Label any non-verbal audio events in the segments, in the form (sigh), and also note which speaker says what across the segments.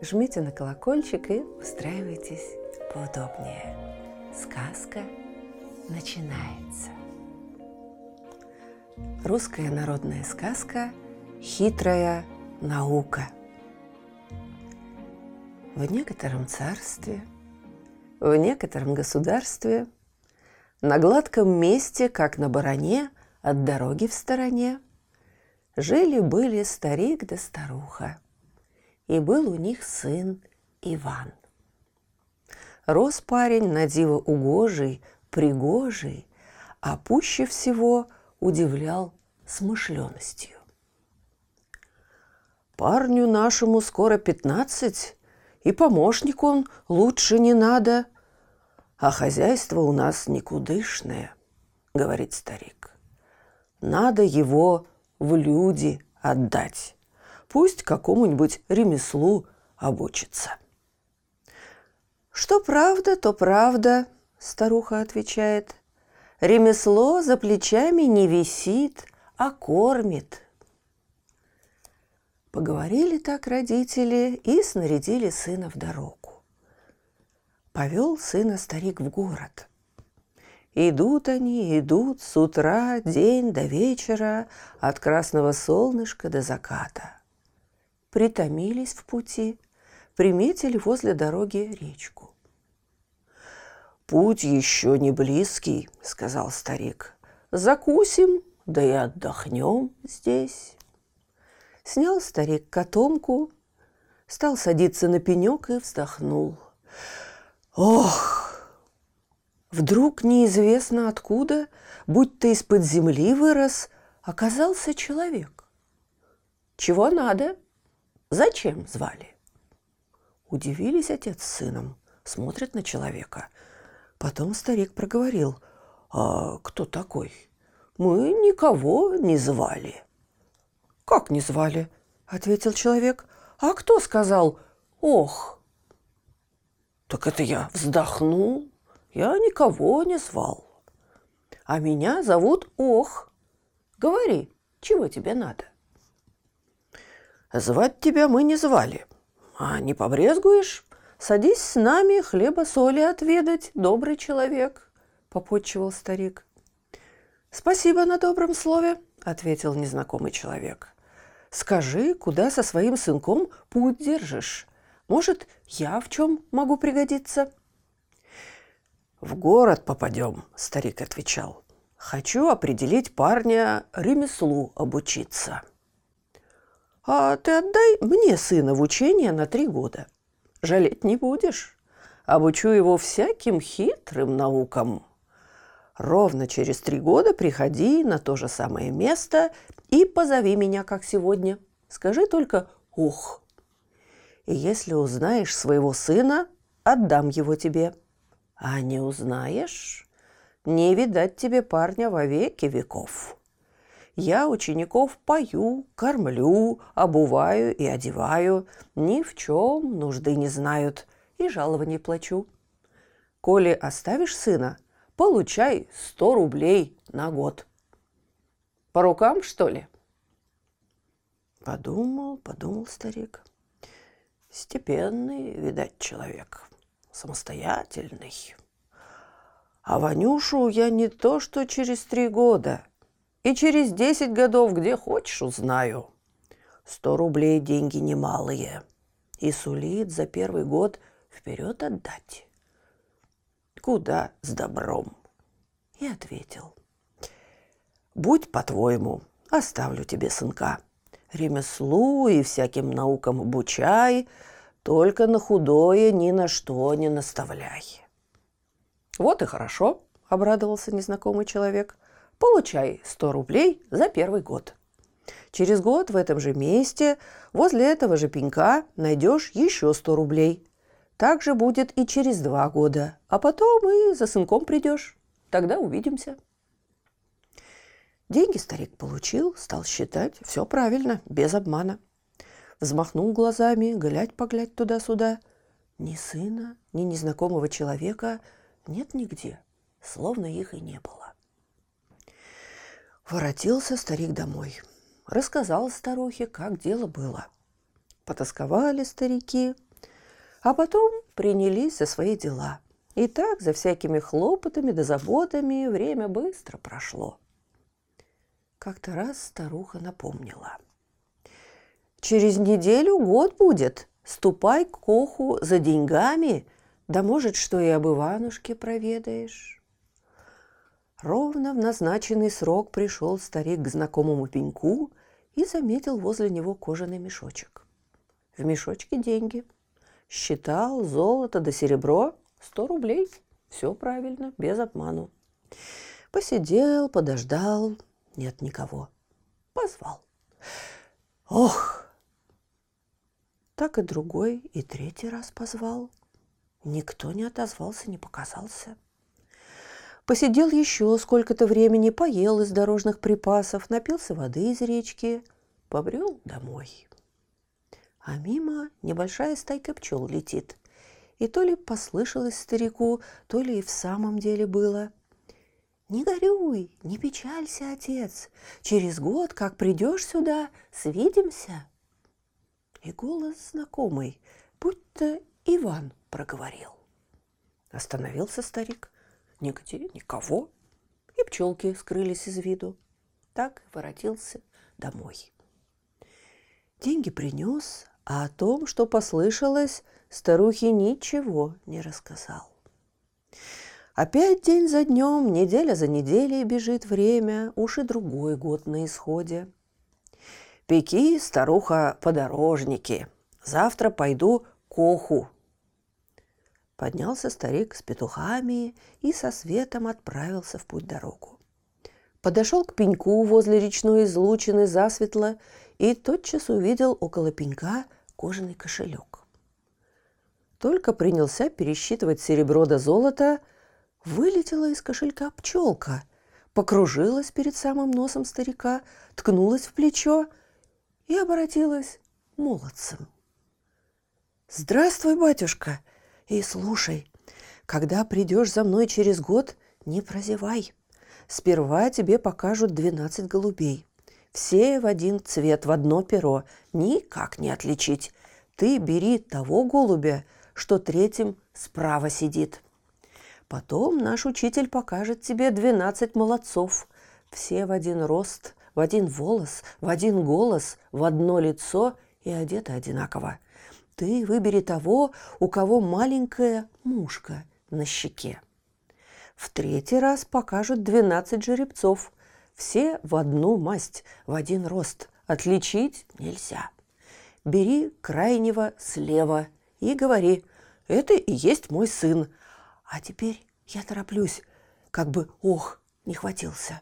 Speaker 1: жмите на колокольчик и устраивайтесь поудобнее. Сказка начинается. Русская народная сказка «Хитрая наука». В некотором царстве, в некотором государстве, на гладком месте, как на бароне, от дороги в стороне, жили-были старик да старуха, и был у них сын Иван. Рос парень на диво угожий, пригожий, а пуще всего – удивлял смышленностью. «Парню нашему скоро пятнадцать, и помощник он лучше не надо, а хозяйство у нас никудышное», — говорит старик. «Надо его в люди отдать, пусть какому-нибудь ремеслу обучится». «Что правда, то правда», — старуха отвечает. Ремесло за плечами не висит, а кормит. Поговорили так родители и снарядили сына в дорогу. Повел сына старик в город. Идут они, идут с утра, день до вечера, от красного солнышка до заката. Притомились в пути, приметили возле дороги речку. «Путь еще не близкий», — сказал старик. «Закусим, да и отдохнем здесь». Снял старик котомку, стал садиться на пенек и вздохнул. «Ох!» Вдруг неизвестно откуда, будь то из-под земли вырос, оказался человек. «Чего надо? Зачем звали?» Удивились отец с сыном, смотрят на человека – Потом старик проговорил. «А кто такой? Мы никого не звали». «Как не звали?» – ответил человек. «А кто сказал «ох»?» «Так это я вздохнул. Я никого не звал. А меня зовут Ох. Говори, чего тебе надо?» «Звать тебя мы не звали. А не побрезгуешь? Садись с нами хлеба-соли отведать, добрый человек, — попотчевал старик. «Спасибо на добром слове», — ответил незнакомый человек. «Скажи, куда со своим сынком путь держишь? Может, я в чем могу пригодиться?» «В город попадем», — старик отвечал. «Хочу определить парня ремеслу обучиться». «А ты отдай мне сына в учение на три года жалеть не будешь. Обучу его всяким хитрым наукам. Ровно через три года приходи на то же самое место и позови меня, как сегодня. Скажи только «ух». И если узнаешь своего сына, отдам его тебе. А не узнаешь, не видать тебе парня во веки веков. Я учеников пою, кормлю, обуваю и одеваю, ни в чем нужды не знают и жалований плачу. Коли оставишь сына, получай сто рублей на год. По рукам, что ли? Подумал, подумал старик. Степенный, видать, человек, самостоятельный. А Ванюшу я не то что через три года – и через десять годов где хочешь узнаю. Сто рублей деньги немалые. И сулит за первый год вперед отдать. Куда с добром? И ответил. Будь по-твоему, оставлю тебе сынка. Ремеслу и всяким наукам обучай, только на худое ни на что не наставляй. Вот и хорошо, обрадовался незнакомый человек. Получай 100 рублей за первый год. Через год в этом же месте, возле этого же пенька, найдешь еще 100 рублей. Так же будет и через два года, а потом и за сынком придешь. Тогда увидимся. Деньги старик получил, стал считать. Все правильно, без обмана. Взмахнул глазами, глядь-поглядь туда-сюда. Ни сына, ни незнакомого человека нет нигде, словно их и не было. Воротился старик домой. Рассказал старухе, как дело было. Потасковали старики, а потом принялись за свои дела. И так за всякими хлопотами да заботами время быстро прошло. Как-то раз старуха напомнила. «Через неделю год будет. Ступай к Коху за деньгами, да может, что и об Иванушке проведаешь». Ровно в назначенный срок пришел старик к знакомому пеньку и заметил возле него кожаный мешочек. В мешочке деньги. Считал золото да серебро сто рублей. Все правильно, без обману. Посидел, подождал, нет никого. Позвал. Ох! Так и другой, и третий раз позвал. Никто не отозвался, не показался. Посидел еще сколько-то времени, поел из дорожных припасов, напился воды из речки, побрел домой. А мимо небольшая стайка пчел летит. И то ли послышалось старику, то ли и в самом деле было – не горюй, не печалься, отец. Через год, как придешь сюда, свидимся. И голос знакомый, будто Иван проговорил. Остановился старик. Нигде никого. И пчелки скрылись из виду. Так воротился домой. Деньги принес, а о том, что послышалось, старухе ничего не рассказал. Опять день за днем, неделя за неделей бежит время, уж и другой год на исходе. Пеки, старуха, подорожники. Завтра пойду к оху. Поднялся старик с петухами и со светом отправился в путь дорогу. Подошел к пеньку возле речной излучины засветло и тотчас увидел около пенька кожаный кошелек. Только принялся пересчитывать серебро до золота – Вылетела из кошелька пчелка, покружилась перед самым носом старика, ткнулась в плечо и обратилась молодцем. «Здравствуй, батюшка! И слушай, когда придешь за мной через год, не прозевай. Сперва тебе покажут двенадцать голубей. Все в один цвет, в одно перо. Никак не отличить. Ты бери того голубя, что третьим справа сидит. Потом наш учитель покажет тебе двенадцать молодцов. Все в один рост, в один волос, в один голос, в одно лицо и одеты одинаково. Ты выбери того, у кого маленькая мушка на щеке. В третий раз покажут двенадцать жеребцов. Все в одну масть, в один рост. Отличить нельзя. Бери крайнего слева и говори, это и есть мой сын, а теперь я тороплюсь, как бы ох, не хватился.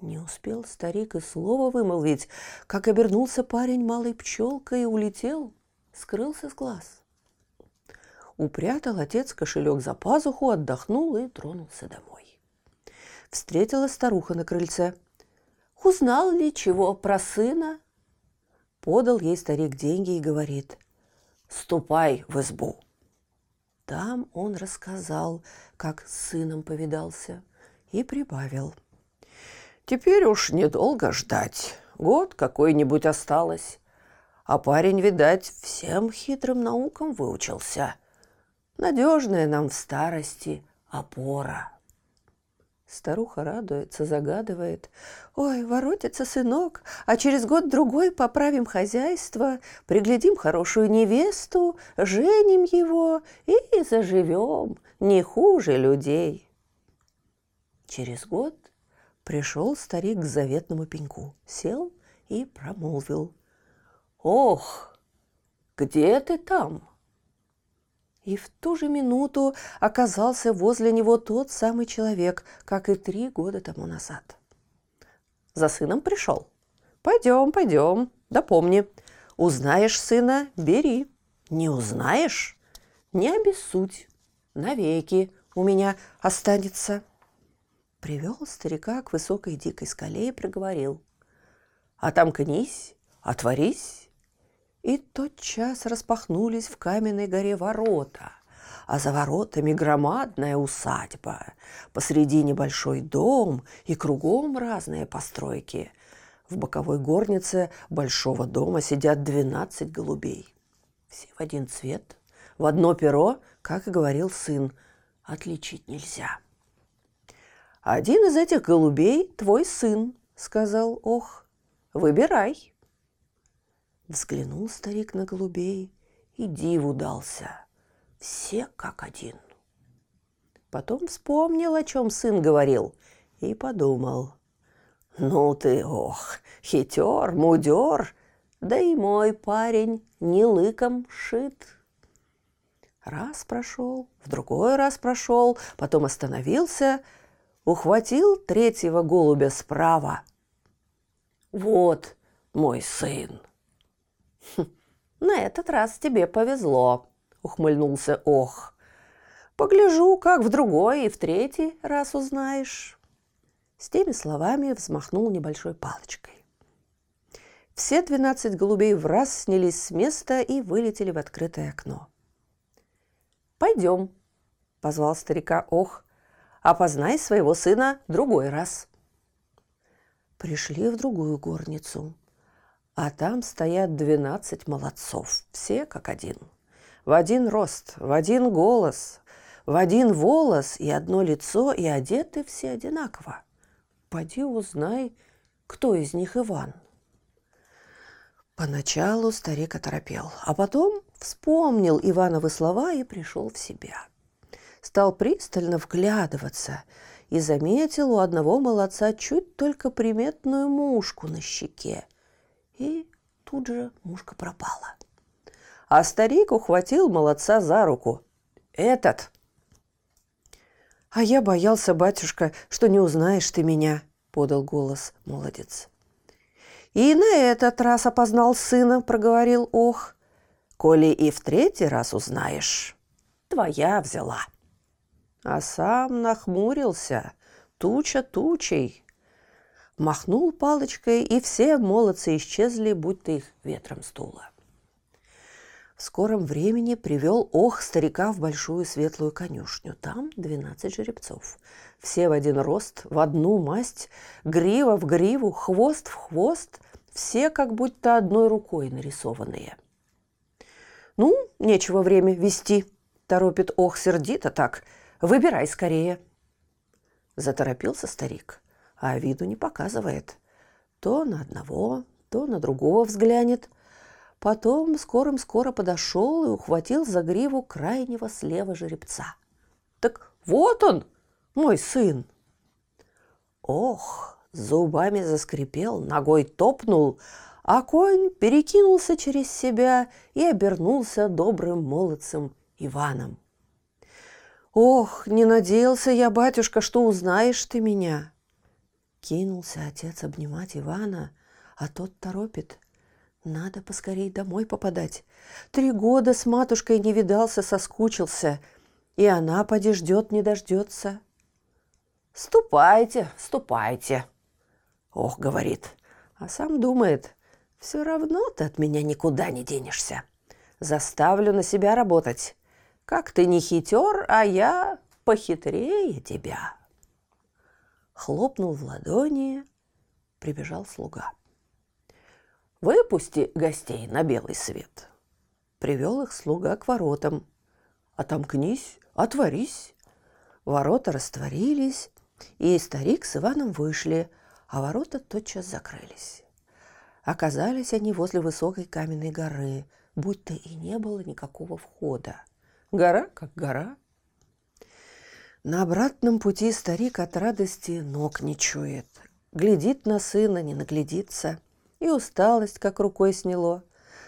Speaker 1: Не успел старик и слова вымолвить, как обернулся парень малой пчелкой и улетел, скрылся с глаз. Упрятал отец кошелек за пазуху, отдохнул и тронулся домой. Встретила старуха на крыльце. «Узнал ли чего про сына?» Подал ей старик деньги и говорит, «Ступай в избу, там он рассказал, как с сыном повидался, и прибавил. «Теперь уж недолго ждать. Год какой-нибудь осталось. А парень, видать, всем хитрым наукам выучился. Надежная нам в старости опора». Старуха радуется, загадывает. «Ой, воротится сынок, а через год-другой поправим хозяйство, приглядим хорошую невесту, женим его и заживем, не хуже людей». Через год пришел старик к заветному пеньку, сел и промолвил. «Ох, где ты там?» И в ту же минуту оказался возле него тот самый человек, как и три года тому назад. За сыном пришел. «Пойдем, пойдем, да помни, узнаешь сына – бери, не узнаешь Не обессудь, навеки у меня останется. Привел старика к высокой дикой скале и проговорил. Отомкнись, отворись. И тотчас распахнулись в каменной горе ворота, а за воротами громадная усадьба, посреди небольшой дом и кругом разные постройки. В боковой горнице большого дома сидят двенадцать голубей. Все в один цвет, в одно перо, как и говорил сын, отличить нельзя. «Один из этих голубей – твой сын», – сказал Ох. «Выбирай». Взглянул старик на голубей и диву дался. Все как один. Потом вспомнил, о чем сын говорил, и подумал. «Ну ты, ох, хитер, мудер, да и мой парень не лыком шит». Раз прошел, в другой раз прошел, потом остановился, ухватил третьего голубя справа. «Вот мой сын!» (laughs) «На этот раз тебе повезло», — ухмыльнулся Ох. «Погляжу, как в другой и в третий раз узнаешь». С теми словами взмахнул небольшой палочкой. Все двенадцать голубей в раз снялись с места и вылетели в открытое окно. «Пойдем», — позвал старика Ох, — «опознай своего сына другой раз». Пришли в другую горницу, а там стоят двенадцать молодцов, все как один. В один рост, в один голос, в один волос и одно лицо, и одеты все одинаково. Поди узнай, кто из них Иван. Поначалу старик оторопел, а потом вспомнил Ивановы слова и пришел в себя. Стал пристально вглядываться и заметил у одного молодца чуть только приметную мушку на щеке. И тут же мушка пропала. А старик ухватил молодца за руку. «Этот!» «А я боялся, батюшка, что не узнаешь ты меня», — подал голос молодец. «И на этот раз опознал сына», — проговорил Ох. «Коли и в третий раз узнаешь, твоя взяла». А сам нахмурился, туча тучей. Махнул палочкой, и все молодцы исчезли, будто их ветром стуло. В скором времени привел ох старика в большую светлую конюшню. Там двенадцать жеребцов. Все в один рост, в одну масть, грива в гриву, хвост в хвост, все как будто одной рукой нарисованные. «Ну, нечего время вести», – торопит ох сердито так. «Выбирай скорее». Заторопился старик, а виду не показывает. То на одного, то на другого взглянет – Потом скорым-скоро подошел и ухватил за гриву крайнего слева жеребца. «Так вот он, мой сын!» Ох, зубами заскрипел, ногой топнул, а конь перекинулся через себя и обернулся добрым молодцем Иваном. «Ох, не надеялся я, батюшка, что узнаешь ты меня!» Кинулся отец обнимать Ивана, а тот торопит – надо поскорей домой попадать. Три года с матушкой не видался, соскучился. И она поди ждет, не дождется. «Ступайте, ступайте!» Ох, говорит, а сам думает, все равно ты от меня никуда не денешься. Заставлю на себя работать. Как ты не хитер, а я похитрее тебя. Хлопнул в ладони, прибежал слуга. Выпусти гостей на белый свет. Привел их слуга к воротам. Отомкнись, отворись. Ворота растворились, и старик с Иваном вышли, а ворота тотчас закрылись. Оказались они возле высокой каменной горы, будто и не было никакого входа. Гора как гора. На обратном пути старик от радости ног не чует. Глядит на сына, не наглядится – и усталость как рукой сняло.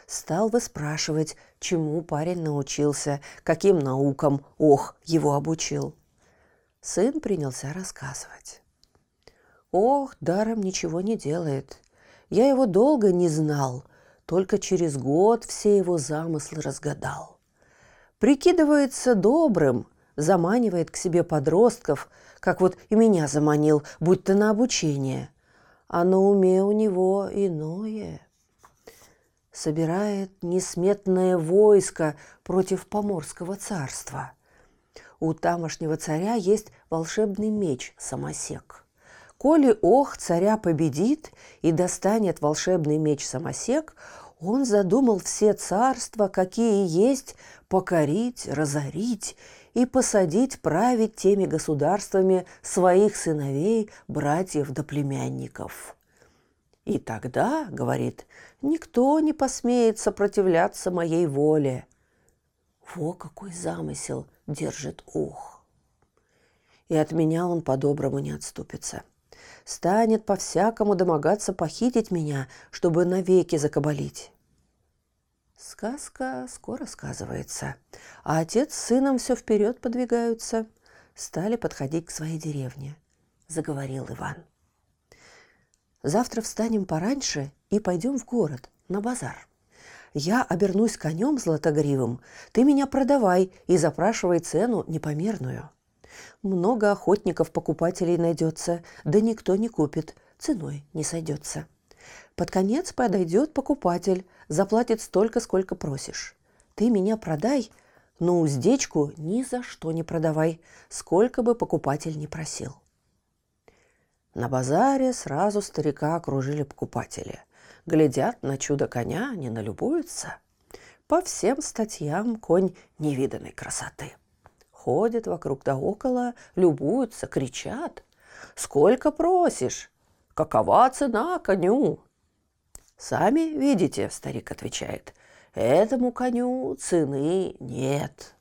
Speaker 1: Стал выспрашивать, чему парень научился, каким наукам ох его обучил. Сын принялся рассказывать. Ох, даром ничего не делает. Я его долго не знал, только через год все его замыслы разгадал. прикидывается добрым, заманивает к себе подростков, как вот и меня заманил, будь то на обучение. А на уме у него иное. Собирает несметное войско против Поморского царства. У тамошнего царя есть волшебный меч Самосек. Коли ох царя победит и достанет волшебный меч Самосек, он задумал все царства, какие есть, покорить, разорить и посадить править теми государствами своих сыновей, братьев да племянников. И тогда, говорит, никто не посмеет сопротивляться моей воле. Во какой замысел держит ух! И от меня он по-доброму не отступится. Станет по-всякому домогаться похитить меня, чтобы навеки закабалить. Сказка скоро сказывается, а отец с сыном все вперед подвигаются. Стали подходить к своей деревне. Заговорил Иван. Завтра встанем пораньше и пойдем в город, на базар. Я обернусь конем златогривым, ты меня продавай и запрашивай цену непомерную. Много охотников-покупателей найдется, да никто не купит, ценой не сойдется. Под конец подойдет покупатель, заплатит столько, сколько просишь. Ты меня продай, но уздечку ни за что не продавай, сколько бы покупатель не просил. На базаре сразу старика окружили покупатели. Глядят на чудо коня, не налюбуются. По всем статьям конь невиданной красоты. Ходят вокруг да около, любуются, кричат. «Сколько просишь? Какова цена коню?» «Сами видите», — старик отвечает, — «этому коню цены нет.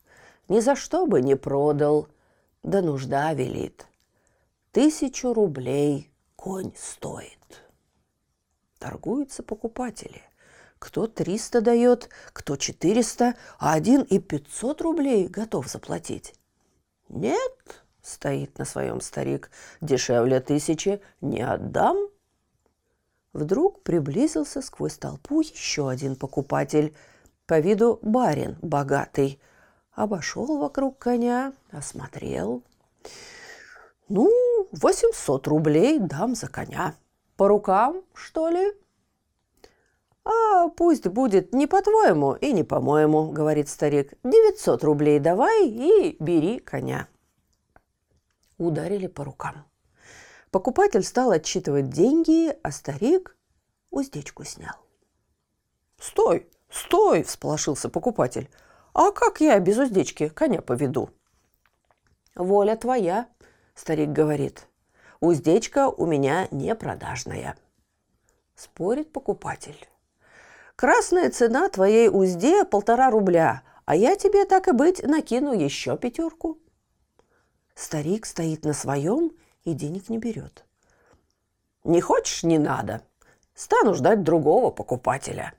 Speaker 1: Ни за что бы не продал, да нужда велит. Тысячу рублей конь стоит». Торгуются покупатели. Кто триста дает, кто четыреста, а один и пятьсот рублей готов заплатить. «Нет», — стоит на своем старик, — «дешевле тысячи не отдам». Вдруг приблизился сквозь толпу еще один покупатель, по виду барин богатый. Обошел вокруг коня, осмотрел. «Ну, восемьсот рублей дам за коня. По рукам, что ли?» «А пусть будет не по-твоему и не по-моему», — говорит старик. «Девятьсот рублей давай и бери коня». Ударили по рукам. Покупатель стал отчитывать деньги, а старик уздечку снял. «Стой, стой!» – всполошился покупатель. «А как я без уздечки коня поведу?» «Воля твоя», – старик говорит. «Уздечка у меня не продажная». Спорит покупатель. «Красная цена твоей узде полтора рубля, а я тебе, так и быть, накину еще пятерку». Старик стоит на своем и денег не берет. «Не хочешь – не надо. Стану ждать другого покупателя».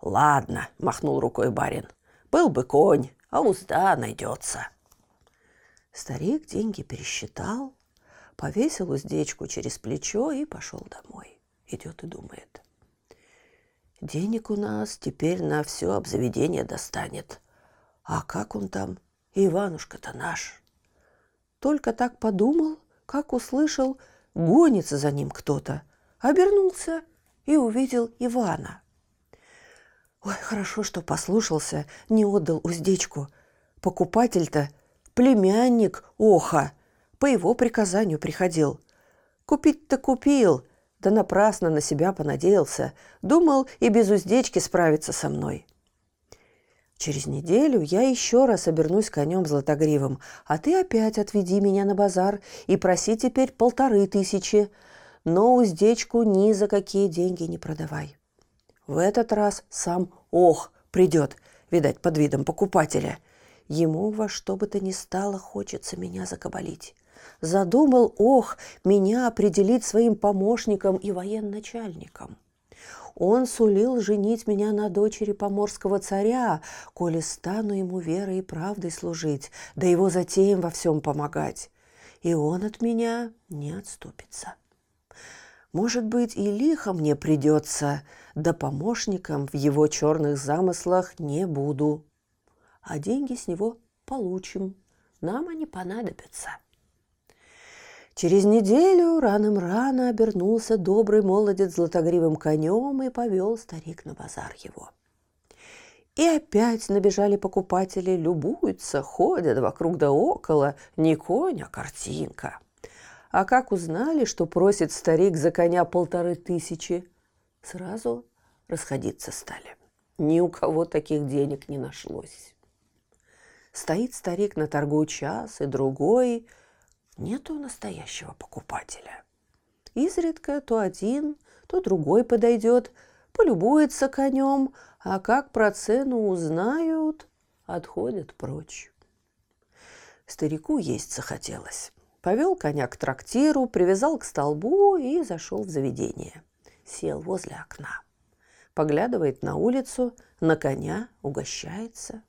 Speaker 1: «Ладно», – махнул рукой барин. «Был бы конь, а узда найдется». Старик деньги пересчитал, повесил уздечку через плечо и пошел домой. Идет и думает. Денег у нас теперь на все обзаведение достанет. А как он там? Иванушка-то наш. Только так подумал, как услышал, гонится за ним кто-то. Обернулся и увидел Ивана. Ой, хорошо, что послушался, не отдал уздечку. Покупатель-то племянник Оха, по его приказанию приходил. Купить-то купил, да напрасно на себя понадеялся. Думал и без уздечки справиться со мной. Через неделю я еще раз обернусь конем златогривым, а ты опять отведи меня на базар и проси теперь полторы тысячи, но уздечку ни за какие деньги не продавай. В этот раз сам ох придет, видать, под видом покупателя. Ему во что бы то ни стало хочется меня закабалить. Задумал ох меня определить своим помощником и военачальником. Он сулил женить меня на дочери поморского царя, коли стану ему верой и правдой служить, да его затеям во всем помогать. И он от меня не отступится. Может быть, и лихо мне придется, да помощником в его черных замыслах не буду. а деньги с него получим. Нам они понадобятся. Через неделю раным-рано обернулся добрый молодец златогривым конем и повел старик на базар его. И опять набежали покупатели, любуются, ходят вокруг да около, не конь, а картинка. А как узнали, что просит старик за коня полторы тысячи, сразу расходиться стали. Ни у кого таких денег не нашлось. Стоит старик на торгу час и другой, нету настоящего покупателя. Изредка то один, то другой подойдет, полюбуется конем, а как про цену узнают, отходят прочь. Старику есть захотелось. Повел коня к трактиру, привязал к столбу и зашел в заведение. Сел возле окна. Поглядывает на улицу, на коня, угощается.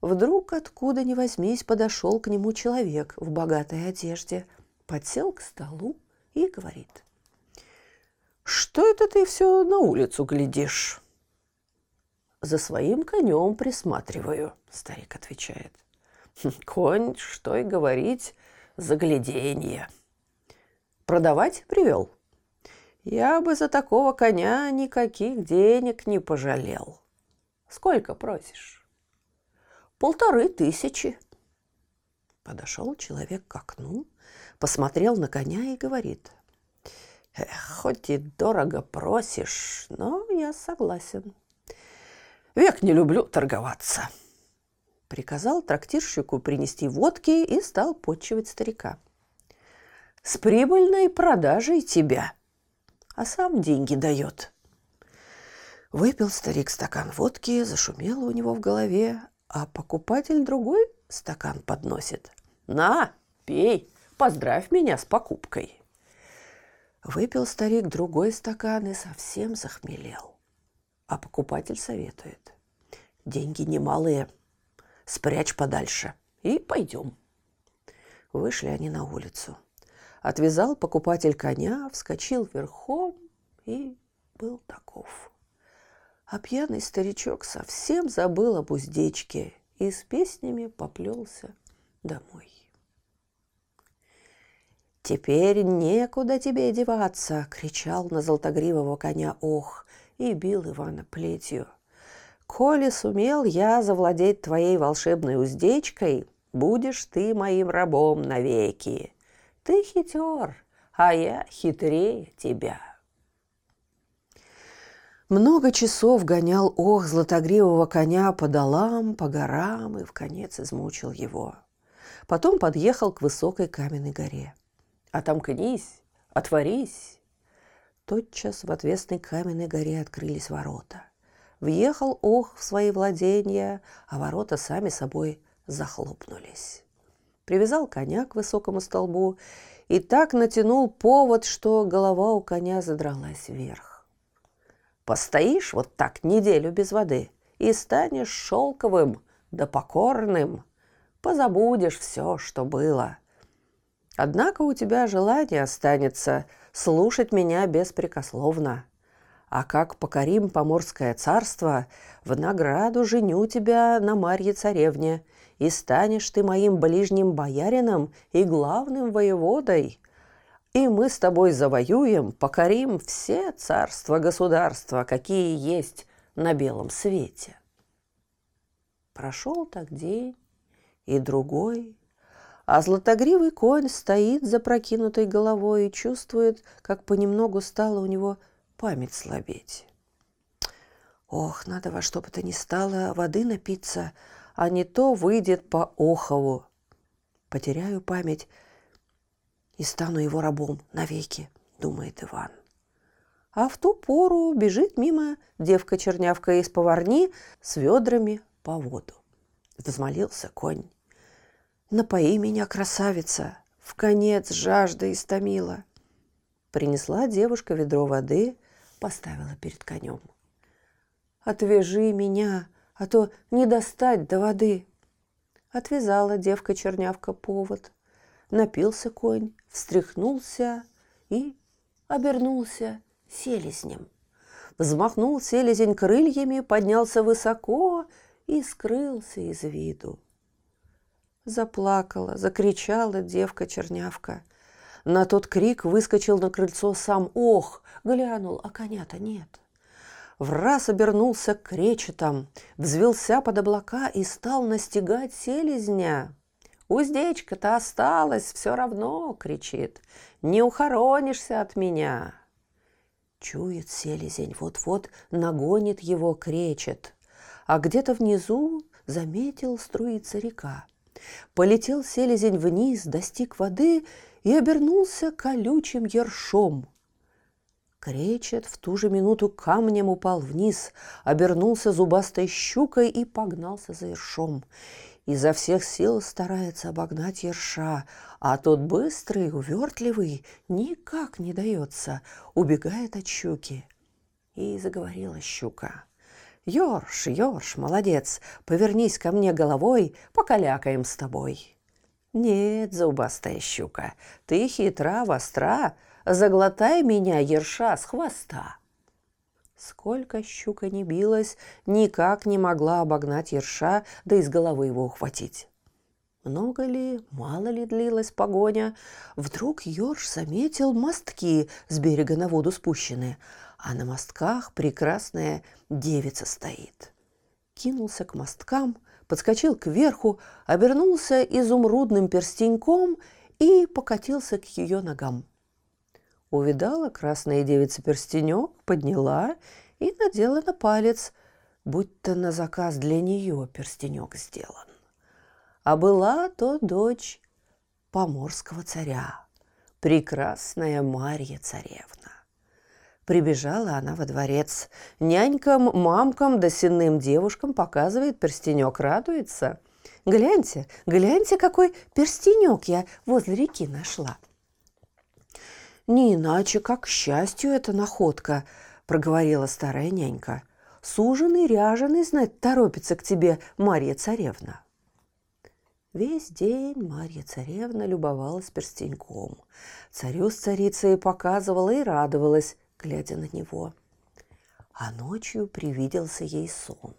Speaker 1: Вдруг, откуда ни возьмись, подошел к нему человек в богатой одежде, подсел к столу и говорит. «Что это ты все на улицу глядишь?» «За своим конем присматриваю», — старик отвечает. «Конь, что и говорить, загляденье. Продавать привел? Я бы за такого коня никаких денег не пожалел. Сколько просишь? Полторы тысячи. Подошел человек к окну, посмотрел на коня и говорит. Хоть и дорого просишь, но я согласен. Век не люблю торговаться приказал трактирщику принести водки и стал подчивать старика. «С прибыльной продажей тебя, а сам деньги дает». Выпил старик стакан водки, зашумело у него в голове, а покупатель другой стакан подносит. «На, пей, поздравь меня с покупкой». Выпил старик другой стакан и совсем захмелел. А покупатель советует. Деньги немалые – спрячь подальше и пойдем. Вышли они на улицу. Отвязал покупатель коня, вскочил верхом и был таков. А пьяный старичок совсем забыл об уздечке и с песнями поплелся домой. «Теперь некуда тебе деваться!» — кричал на золотогривого коня ох и бил Ивана плетью — Коли сумел я завладеть твоей волшебной уздечкой, будешь ты моим рабом навеки. Ты хитер, а я хитрее тебя. Много часов гонял ох златогривого коня по долам, по горам и в конец измучил его. Потом подъехал к высокой каменной горе. А там кнись, отворись. Тотчас в отвесной каменной горе открылись ворота. Въехал ох в свои владения, а ворота сами собой захлопнулись. Привязал коня к высокому столбу и так натянул повод, что голова у коня задралась вверх. Постоишь вот так неделю без воды и станешь шелковым да покорным, позабудешь все, что было. Однако у тебя желание останется слушать меня беспрекословно – а как покорим Поморское царство, в награду женю тебя на Марье царевне, и станешь ты моим ближним боярином и главным воеводой. И мы с тобой завоюем, покорим все царства-государства, какие есть на белом свете. Прошел так день и другой, а златогривый конь стоит за прокинутой головой и чувствует, как понемногу стало у него память слабеть. Ох, надо во что бы то ни стало воды напиться, а не то выйдет по Охову. Потеряю память и стану его рабом навеки, думает Иван. А в ту пору бежит мимо девка-чернявка из поварни с ведрами по воду. Взмолился конь. «Напои меня, красавица!» В конец жажда истомила. Принесла девушка ведро воды, поставила перед конем. «Отвяжи меня, а то не достать до воды!» Отвязала девка-чернявка повод. Напился конь, встряхнулся и обернулся селезнем. Взмахнул селезень крыльями, поднялся высоко и скрылся из виду. Заплакала, закричала девка-чернявка. На тот крик выскочил на крыльцо сам Ох, глянул, а коня-то нет. В раз обернулся кречетом, взвелся под облака и стал настигать селезня. «Уздечка-то осталась, все равно!» — кричит. «Не ухоронишься от меня!» Чует селезень, вот-вот нагонит его кречет. А где-то внизу заметил струится река. Полетел селезень вниз, достиг воды и обернулся колючим ершом. Кречет в ту же минуту камнем упал вниз, обернулся зубастой щукой и погнался за ершом. Изо всех сил старается обогнать ерша, а тот быстрый, увертливый, никак не дается, убегает от щуки. И заговорила щука. «Ёрш, Ёрш, молодец, повернись ко мне головой, покалякаем с тобой». «Нет, зубастая щука, ты хитра, востра, заглотай меня, ерша, с хвоста». Сколько щука не билась, никак не могла обогнать ерша, да из головы его ухватить. Много ли, мало ли длилась погоня, вдруг Ёрш заметил мостки с берега на воду спущенные, а на мостках прекрасная девица стоит. Кинулся к мосткам, подскочил кверху, обернулся изумрудным перстеньком и покатился к ее ногам. Увидала красная девица перстенек, подняла и надела на палец, будто на заказ для нее перстенек сделан. А была то дочь поморского царя, прекрасная Марья царевна. Прибежала она во дворец. Нянькам, мамкам да сенным девушкам показывает перстенек, радуется. Гляньте, гляньте, какой перстенек я возле реки нашла. Не иначе, как к счастью, эта находка, проговорила старая нянька. Суженый, ряженый, знать, торопится к тебе Марья царевна. Весь день Марья царевна любовалась перстеньком. Царю с царицей показывала и радовалась, глядя на него. А ночью привиделся ей сон.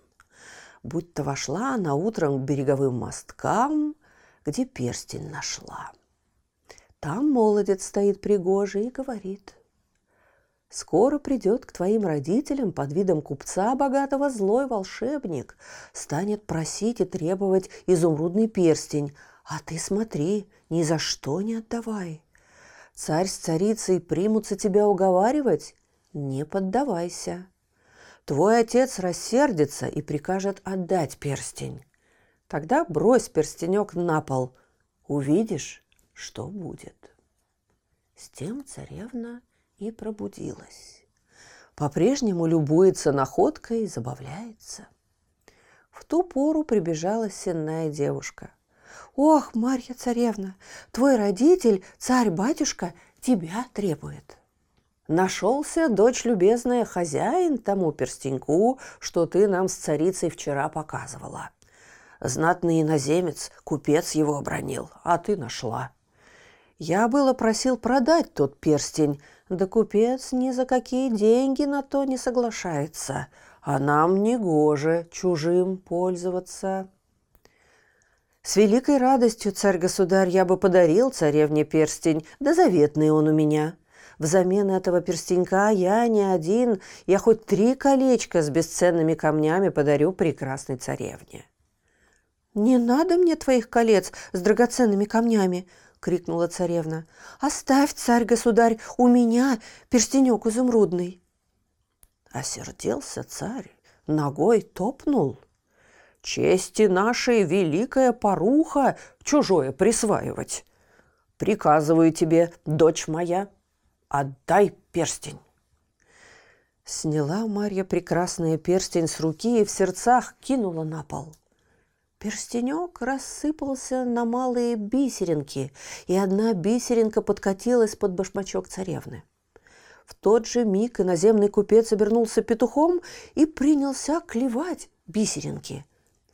Speaker 1: Будь-то вошла она утром к береговым мосткам, где перстень нашла. Там молодец стоит пригожий и говорит. Скоро придет к твоим родителям под видом купца богатого злой волшебник, станет просить и требовать изумрудный перстень, а ты смотри, ни за что не отдавай. Царь с царицей примутся тебя уговаривать, не поддавайся. Твой отец рассердится и прикажет отдать перстень. Тогда брось перстенек на пол. Увидишь, что будет. С тем царевна и пробудилась. По-прежнему любуется находкой и забавляется. В ту пору прибежала сенная девушка. «Ох, Марья царевна, твой родитель, царь-батюшка, тебя требует». Нашелся, дочь любезная, хозяин тому перстеньку, что ты нам с царицей вчера показывала. Знатный иноземец, купец его обронил, а ты нашла. Я было просил продать тот перстень, да купец ни за какие деньги на то не соглашается, а нам не гоже чужим пользоваться. С великой радостью, царь-государь, я бы подарил царевне перстень, да заветный он у меня. Взамен этого перстенька я не один, я хоть три колечка с бесценными камнями подарю прекрасной царевне. «Не надо мне твоих колец с драгоценными камнями!» — крикнула царевна. «Оставь, царь-государь, у меня перстенек изумрудный!» Осердился царь, ногой топнул. «Чести нашей великая поруха чужое присваивать! Приказываю тебе, дочь моя, отдай перстень!» Сняла Марья прекрасный перстень с руки и в сердцах кинула на пол – Перстенек рассыпался на малые бисеринки, и одна бисеринка подкатилась под башмачок царевны. В тот же миг иноземный купец обернулся петухом и принялся клевать бисеринки.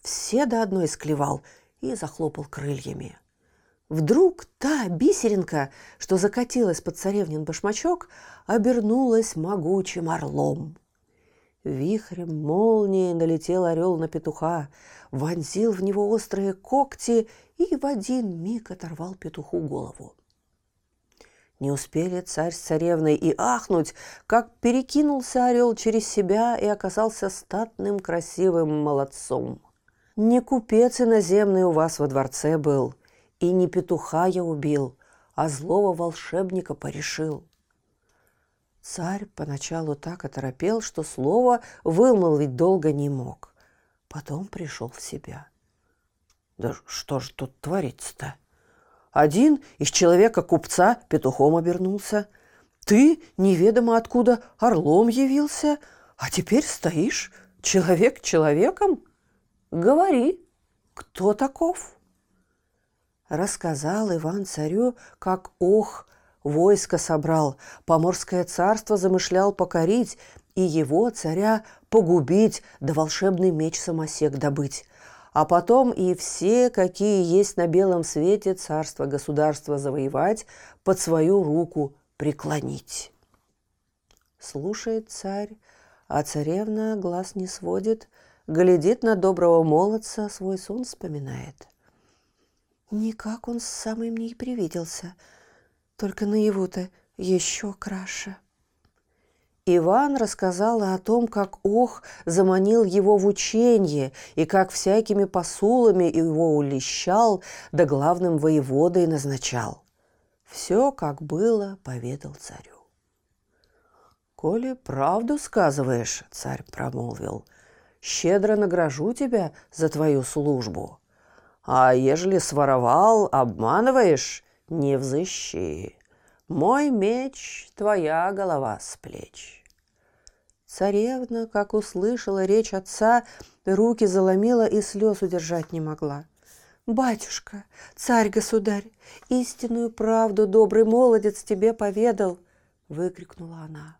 Speaker 1: Все до одной склевал и захлопал крыльями. Вдруг та бисеринка, что закатилась под царевнин башмачок, обернулась могучим орлом. Вихрем молнии налетел орел на петуха, вонзил в него острые когти и в один миг оторвал петуху голову. Не успели царь с царевной и ахнуть, как перекинулся орел через себя и оказался статным красивым молодцом. Не купец иноземный у вас во дворце был, и не петуха я убил, а злого волшебника порешил. Царь поначалу так оторопел, что слово вымолвить долго не мог. Потом пришел в себя. Да что ж тут творится-то? Один из человека-купца петухом обернулся. Ты неведомо откуда орлом явился, а теперь стоишь человек человеком? Говори, кто таков? Рассказал Иван царю, как ох, войско собрал, поморское царство замышлял покорить и его, царя, погубить, да волшебный меч самосек добыть а потом и все, какие есть на белом свете, царство, государство завоевать, под свою руку преклонить. Слушает царь, а царевна глаз не сводит, глядит на доброго молодца, свой сон вспоминает. Никак он самый мне и привиделся, только наяву-то еще краше. Иван рассказала о том, как Ох заманил его в учение и как всякими посулами его улещал, да главным воеводой назначал. Все, как было, поведал царю. «Коли правду сказываешь, — царь промолвил, — щедро награжу тебя за твою службу. А ежели своровал, обманываешь, не взыщи. Мой меч — твоя голова с плеч». Царевна, как услышала речь отца, руки заломила и слез удержать не могла. «Батюшка, царь-государь, истинную правду добрый молодец тебе поведал!» — выкрикнула она.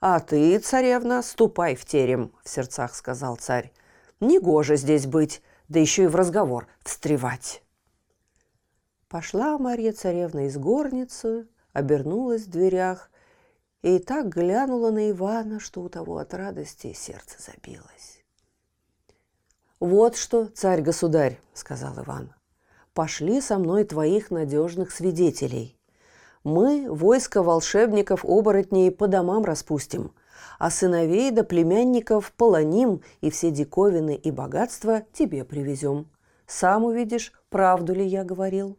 Speaker 1: «А ты, царевна, ступай в терем!» — в сердцах сказал царь. «Негоже здесь быть, да еще и в разговор встревать!» Пошла Марья царевна из горницы, обернулась в дверях и так глянула на Ивана, что у того от радости сердце забилось. «Вот что, царь-государь», — сказал Иван, — «пошли со мной твоих надежных свидетелей. Мы войско волшебников-оборотней по домам распустим, а сыновей да племянников полоним и все диковины и богатства тебе привезем. Сам увидишь, правду ли я говорил».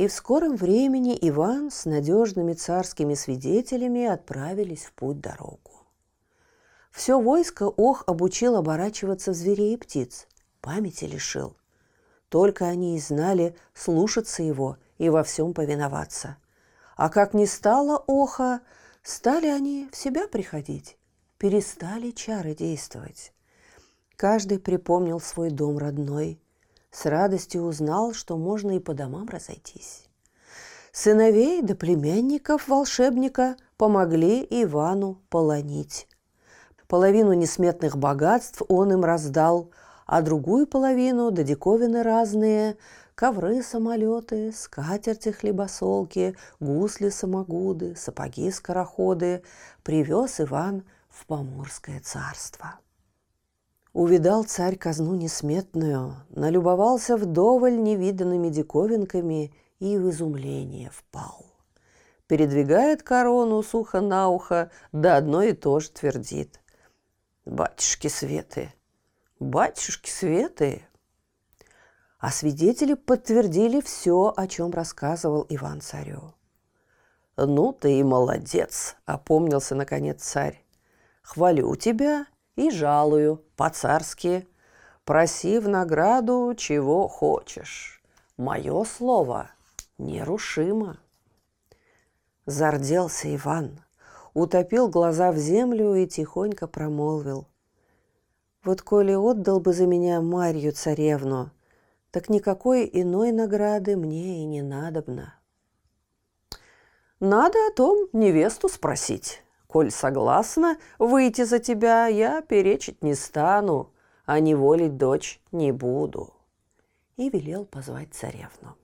Speaker 1: И в скором времени Иван с надежными царскими свидетелями отправились в путь дорогу. Все войско Ох обучил оборачиваться в зверей и птиц, памяти лишил. Только они и знали слушаться его и во всем повиноваться. А как не стало Оха, стали они в себя приходить, перестали чары действовать. Каждый припомнил свой дом родной – с радостью узнал, что можно и по домам разойтись. Сыновей да племянников волшебника помогли Ивану полонить. Половину несметных богатств он им раздал, а другую половину, да диковины разные, ковры, самолеты, скатерти, хлебосолки, гусли-самогуды, сапоги-скороходы привез Иван в Поморское царство. Увидал царь казну несметную, налюбовался вдоволь невиданными диковинками и в изумление впал. Передвигает корону сухо на ухо, да одно и то же твердит. «Батюшки Светы! Батюшки Светы!» А свидетели подтвердили все, о чем рассказывал Иван царю. «Ну ты и молодец!» – опомнился наконец царь. «Хвалю тебя и жалую по-царски. Проси в награду, чего хочешь. Мое слово нерушимо. Зарделся Иван, утопил глаза в землю и тихонько промолвил. Вот коли отдал бы за меня Марью царевну, так никакой иной награды мне и не надобно. Надо о том невесту спросить, Коль согласна выйти за тебя, я перечить не стану, а неволить дочь не буду. И велел позвать царевну.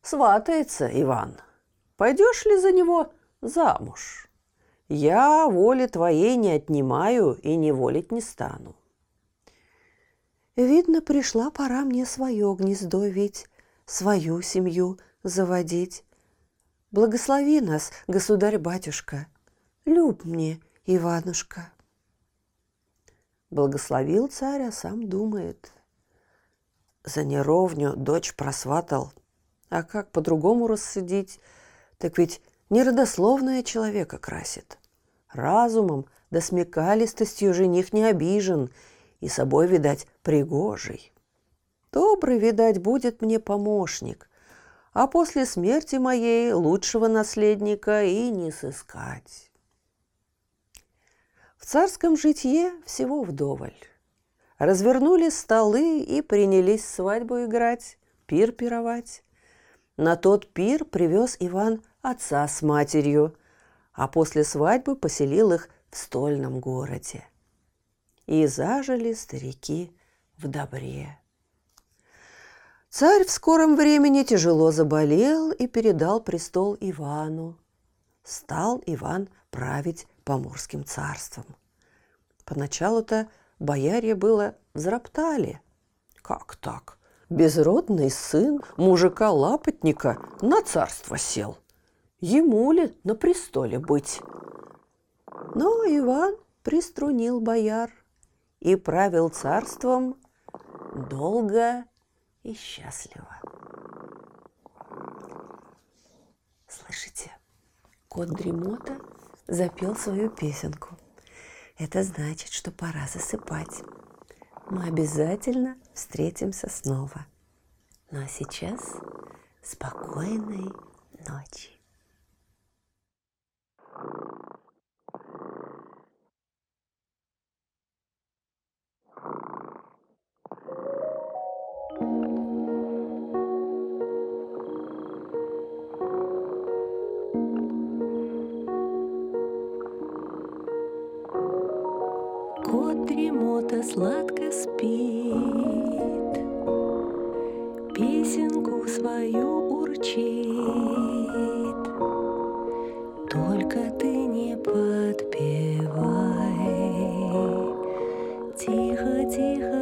Speaker 1: Сватается Иван. Пойдешь ли за него замуж? Я воли твоей не отнимаю и не волить не стану.
Speaker 2: Видно, пришла пора мне свое гнездо ведь, свою семью заводить. Благослови нас, государь-батюшка, люб мне, Иванушка.
Speaker 1: Благословил царь, а сам думает. За неровню дочь просватал. А как по-другому рассудить? Так ведь неродословное человека красит. Разумом да смекалистостью жених не обижен, и собой, видать, пригожий. Добрый, видать, будет мне помощник, а после смерти моей лучшего наследника и не сыскать. В царском житье всего вдоволь. Развернули столы и принялись свадьбу играть, пир пировать. На тот пир привез Иван отца с матерью, а после свадьбы поселил их в стольном городе. И зажили старики в добре. Царь в скором времени тяжело заболел и передал престол Ивану. Стал Иван править Поморским царством. Поначалу-то бояре было взроптали. Как так? Безродный сын мужика-лапотника на царство сел. Ему ли на престоле быть? Но Иван приструнил бояр и правил царством долго и счастливо.
Speaker 2: Слышите, кот Дремота запел свою песенку. Это значит, что пора засыпать. Мы обязательно встретимся снова. Ну а сейчас спокойной ночи.
Speaker 3: Кот дремота сладко спит, Песенку свою урчит. Только ты не подпевай, Тихо-тихо